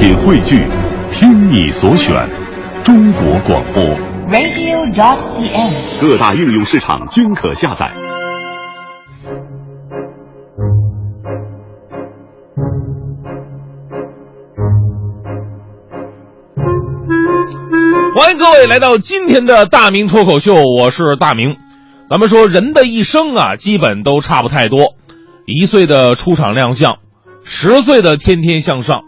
品汇聚，听你所选，中国广播。radio.dot.cn，。各大应用市场均可下载。欢迎各位来到今天的大明脱口秀，我是大明。咱们说人的一生啊，基本都差不太多。一岁的出场亮相，十岁的天天向上，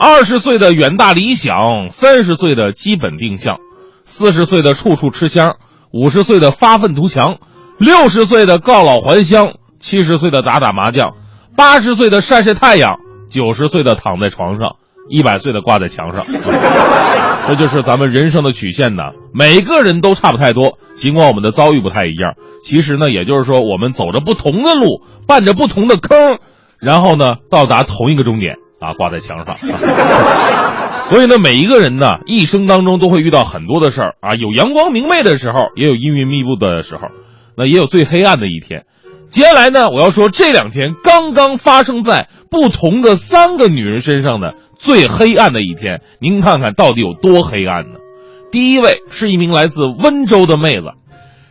二十岁的远大理想，三十岁的基本定向，四十岁的处处吃香，五十岁的发愤图强，六十岁的告老还乡，七十岁的打打麻将，八十岁的晒晒太阳，九十岁的躺在床上，一百岁的挂在墙上。这就是咱们人生的曲线呢。每个人都差不太多，尽管我们的遭遇不太一样。其实呢，也就是说，我们走着不同的路，伴着不同的坑，然后呢，到达同一个终点啊，挂在墙上。所以呢，每一个人呢，一生当中都会遇到很多的事儿啊，有阳光明媚的时候，也有阴云密布的时候，那也有最黑暗的一天。接下来呢，我要说这两天刚刚发生在不同的三个女人身上的最黑暗的一天，您看看到底有多黑暗呢？第一位是一名来自温州的妹子，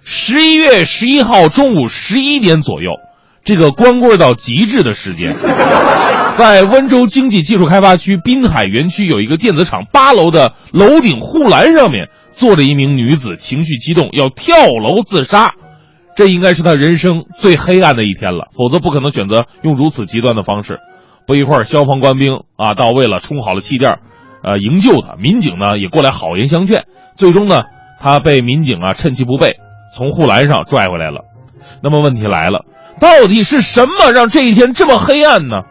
十一月十一号中午十一点左右，这个光棍到极致的时间，在温州经济技术开发区滨海园区有一个电子厂八楼的楼顶护栏上面，坐着一名女子，情绪激动，要跳楼自杀。这应该是他人生最黑暗的一天了，否则不可能选择用如此极端的方式。不一会儿，消防官兵啊到位了，充好了气垫，呃，营救他。民警呢也过来好言相劝，最终呢，他被民警啊趁其不备从护栏上拽回来了。那么问题来了，到底是什么让这一天这么黑暗呢？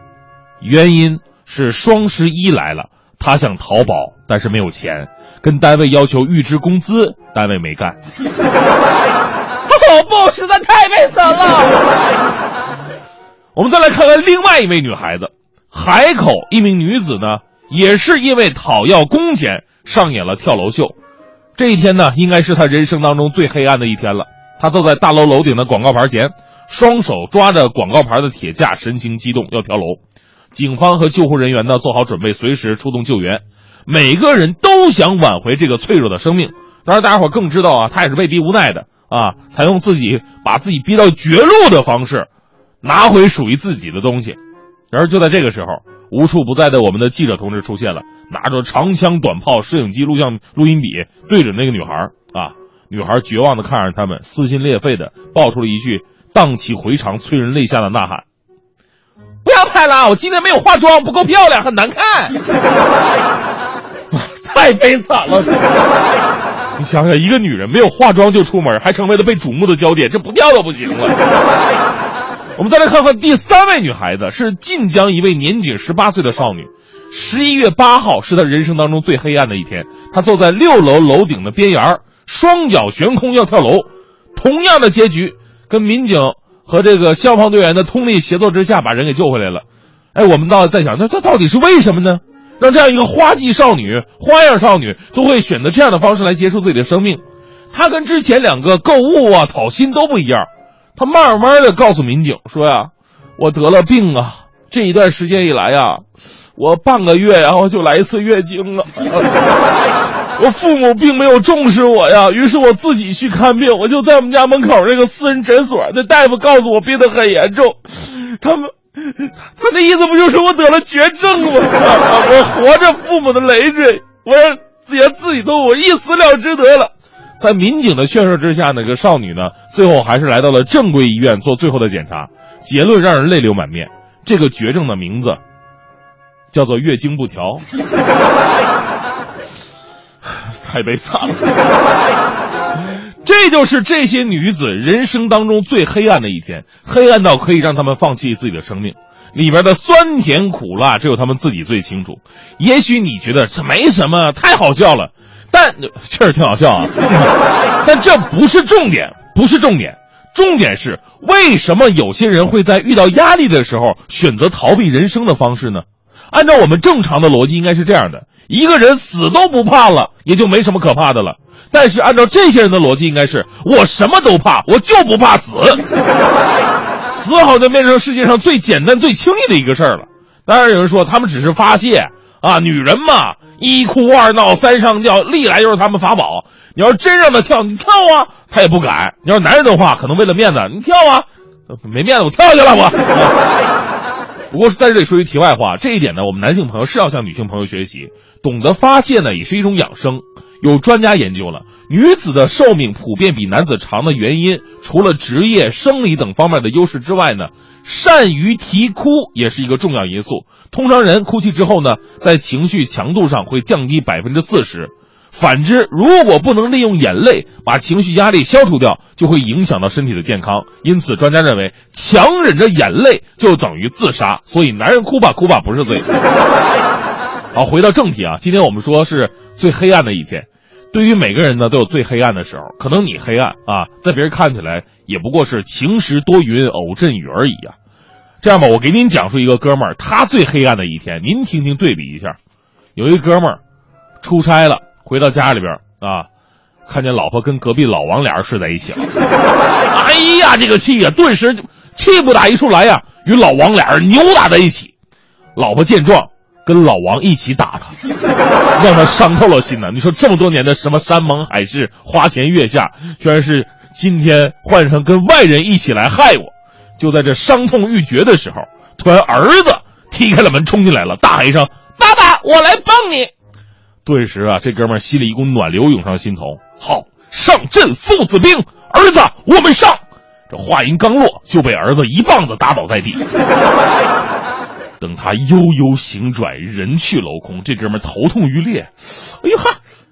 原因是双十一来了，他想淘宝，但是没有钱，跟单位要求预支工资，单位没干。跑步，实在太悲惨了。我们再来看看另外一位女孩子，海口一名女子呢，也是因为讨要工钱上演了跳楼秀。这一天呢，应该是她人生当中最黑暗的一天了。她坐在大楼楼顶的广告牌前，双手抓着广告牌的铁架，神情激动要跳楼。警方和救护人员呢做好准备，随时出动救援。每个人都想挽回这个脆弱的生命。当然，大家伙更知道啊，他也是被逼无奈的。啊，采用自己把自己逼到绝路的方式，拿回属于自己的东西。然而就在这个时候，无处不在的我们的记者同志出现了，拿着长枪短炮、摄影机、录像、录音笔，对准那个女孩啊，女孩绝望的看着他们，撕心裂肺的爆出了一句荡气回肠、催人泪下的呐喊：“不要拍了，我今天没有化妆，不够漂亮，很难看。”太悲惨了。你想想，一个女人没有化妆就出门，还成为了被瞩目的焦点，这不掉都不行了。我们再来看看第三位女孩子，是晋江一位年仅十八岁的少女。十一月八号是她人生当中最黑暗的一天，她坐在六楼楼顶的边沿，双脚悬空要跳楼。同样的结局，跟民警和这个消防队员的通力协作之下，把人给救回来了。哎，我们倒在想，那这到底是为什么呢？让这样一个花季少女、花样少女都会选择这样的方式来结束自己的生命，她跟之前两个购物啊、讨薪都不一样。她慢慢的告诉民警说呀：“我得了病啊，这一段时间以来呀，我半个月然后就来一次月经了。我父母并没有重视我呀，于是我自己去看病。我就在我们家门口那个私人诊所，那大夫告诉我病得很严重，他们。”他那意思不就是我得了绝症吗？我活着父母的累赘，我连自己都我一死了之得了。在民警的劝说之下，那个少女呢，最后还是来到了正规医院做最后的检查，结论让人泪流满面。这个绝症的名字叫做月经不调，太悲惨了。这就是这些女子人生当中最黑暗的一天，黑暗到可以让他们放弃自己的生命，里边的酸甜苦辣只有他们自己最清楚。也许你觉得这没什么，太好笑了，但确实挺好笑啊。但这不是重点，不是重点，重点是为什么有些人会在遇到压力的时候选择逃避人生的方式呢？按照我们正常的逻辑，应该是这样的：一个人死都不怕了，也就没什么可怕的了。但是按照这些人的逻辑，应该是我什么都怕，我就不怕死。死好像变成世界上最简单、最轻易的一个事儿了。当然有人说他们只是发泄啊，女人嘛，一哭二闹三上吊，历来就是他们法宝。你要真让他跳，你跳啊，他也不敢。你要男人的话，可能为了面子，你跳啊，没面子我跳下去了我。不过在这里说句题外话，这一点呢，我们男性朋友是要向女性朋友学习，懂得发泄呢，也是一种养生。有专家研究了，女子的寿命普遍比男子长的原因，除了职业、生理等方面的优势之外呢，善于啼哭也是一个重要因素。通常人哭泣之后呢，在情绪强度上会降低百分之四十。反之，如果不能利用眼泪把情绪压力消除掉，就会影响到身体的健康。因此，专家认为，强忍着眼泪就等于自杀。所以，男人哭吧哭吧不是罪。好，回到正题啊，今天我们说是最黑暗的一天。对于每个人呢，都有最黑暗的时候。可能你黑暗啊，在别人看起来也不过是晴时多云，偶阵雨而已啊。这样吧，我给您讲述一个哥们儿他最黑暗的一天，您听听对比一下。有一哥们儿出差了，回到家里边啊，看见老婆跟隔壁老王俩人睡在一起了。哎呀，这个气呀，顿时气不打一处来呀，与老王俩人扭打在一起。老婆见状。跟老王一起打他，让他伤透了心呢。你说这么多年的什么山盟海誓、花前月下，居然是今天换成跟外人一起来害我。就在这伤痛欲绝的时候，突然儿子踢开了门冲进来了，大喊一声：“爸爸，我来帮你！”顿时啊，这哥们心里一股暖流涌上心头。好，上阵父子兵，儿子，我们上！这话音刚落，就被儿子一棒子打倒在地。等他悠悠醒转，人去楼空，这哥们头痛欲裂。哎呦哈，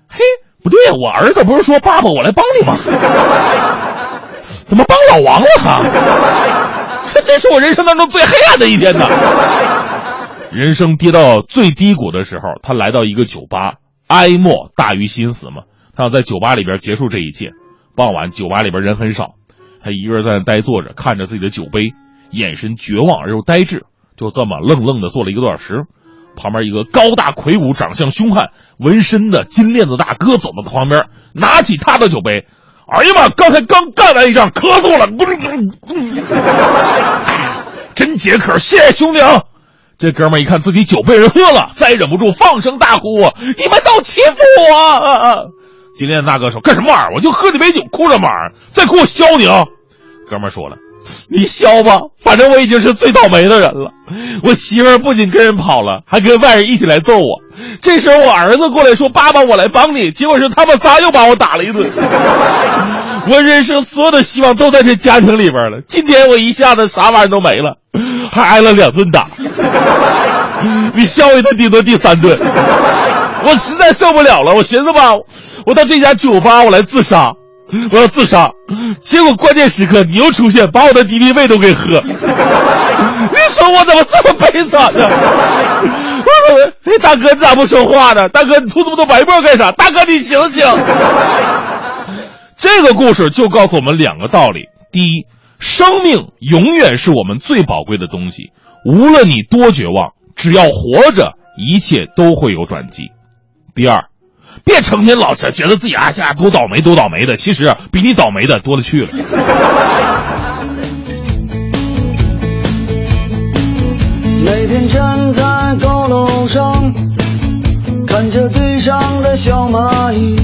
嘿，不对呀，我儿子不是说爸爸我来帮你吗？怎么帮老王了他？这这是我人生当中最黑暗的一天呐！人生跌到最低谷的时候，他来到一个酒吧，哀莫大于心死嘛。他要在酒吧里边结束这一切。傍晚，酒吧里边人很少，他一个人在那呆坐着，看着自己的酒杯，眼神绝望而又呆滞。就这么愣愣的坐了一个多小时，旁边一个高大魁梧、长相凶悍、纹身的金链子大哥走到旁边，拿起他的酒杯，哎呀妈！刚才刚干完一仗，咳嗽了，真解渴，谢谢兄弟啊！这哥们一看自己酒被人喝了，再也忍不住放声大哭：“你们都欺负我！”金链大哥说：“干什么玩意儿？我就喝几杯酒，哭什么玩意儿？再哭我削你啊！”哥们说了。你削吧，反正我已经是最倒霉的人了。我媳妇儿不仅跟人跑了，还跟外人一起来揍我。这时候我儿子过来说：“爸爸，我来帮你。”结果是他们仨又把我打了一顿。我人生所有的希望都在这家庭里边了。今天我一下子啥玩意儿都没了，还挨了两顿打。你削一顿顶多第三顿，我实在受不了了。我寻思吧，我到这家酒吧我来自杀。我要自杀，结果关键时刻你又出现，把我的敌敌畏都给喝。你说我怎么这么悲惨呢？大哥你咋不说话呢？大哥你吐这么多白沫干啥？大哥你醒醒！这个故事就告诉我们两个道理：第一，生命永远是我们最宝贵的东西，无论你多绝望，只要活着，一切都会有转机；第二。别成天老是觉得自己啊家多倒霉多倒霉的，其实比你倒霉的多了去了。每天站在高楼上，看着地上的小蚂蚁，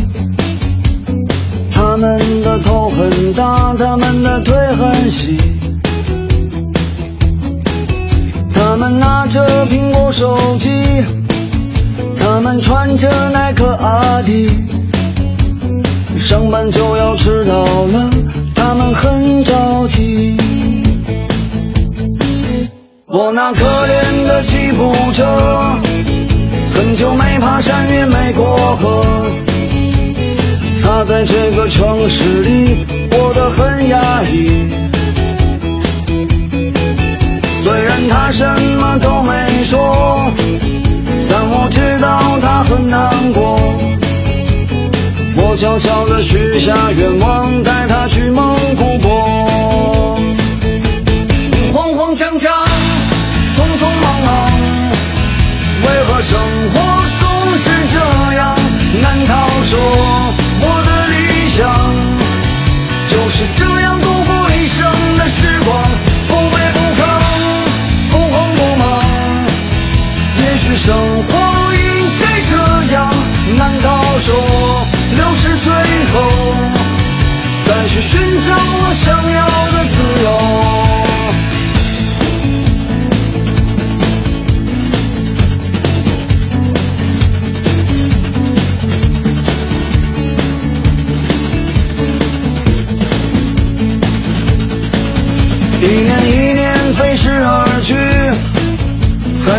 好了，他们很着急。我那可怜的吉普车，我悄悄地许下愿望，带他去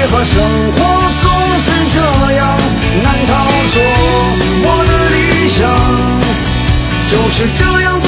为何生活总是这样？难道说我的理想就是这样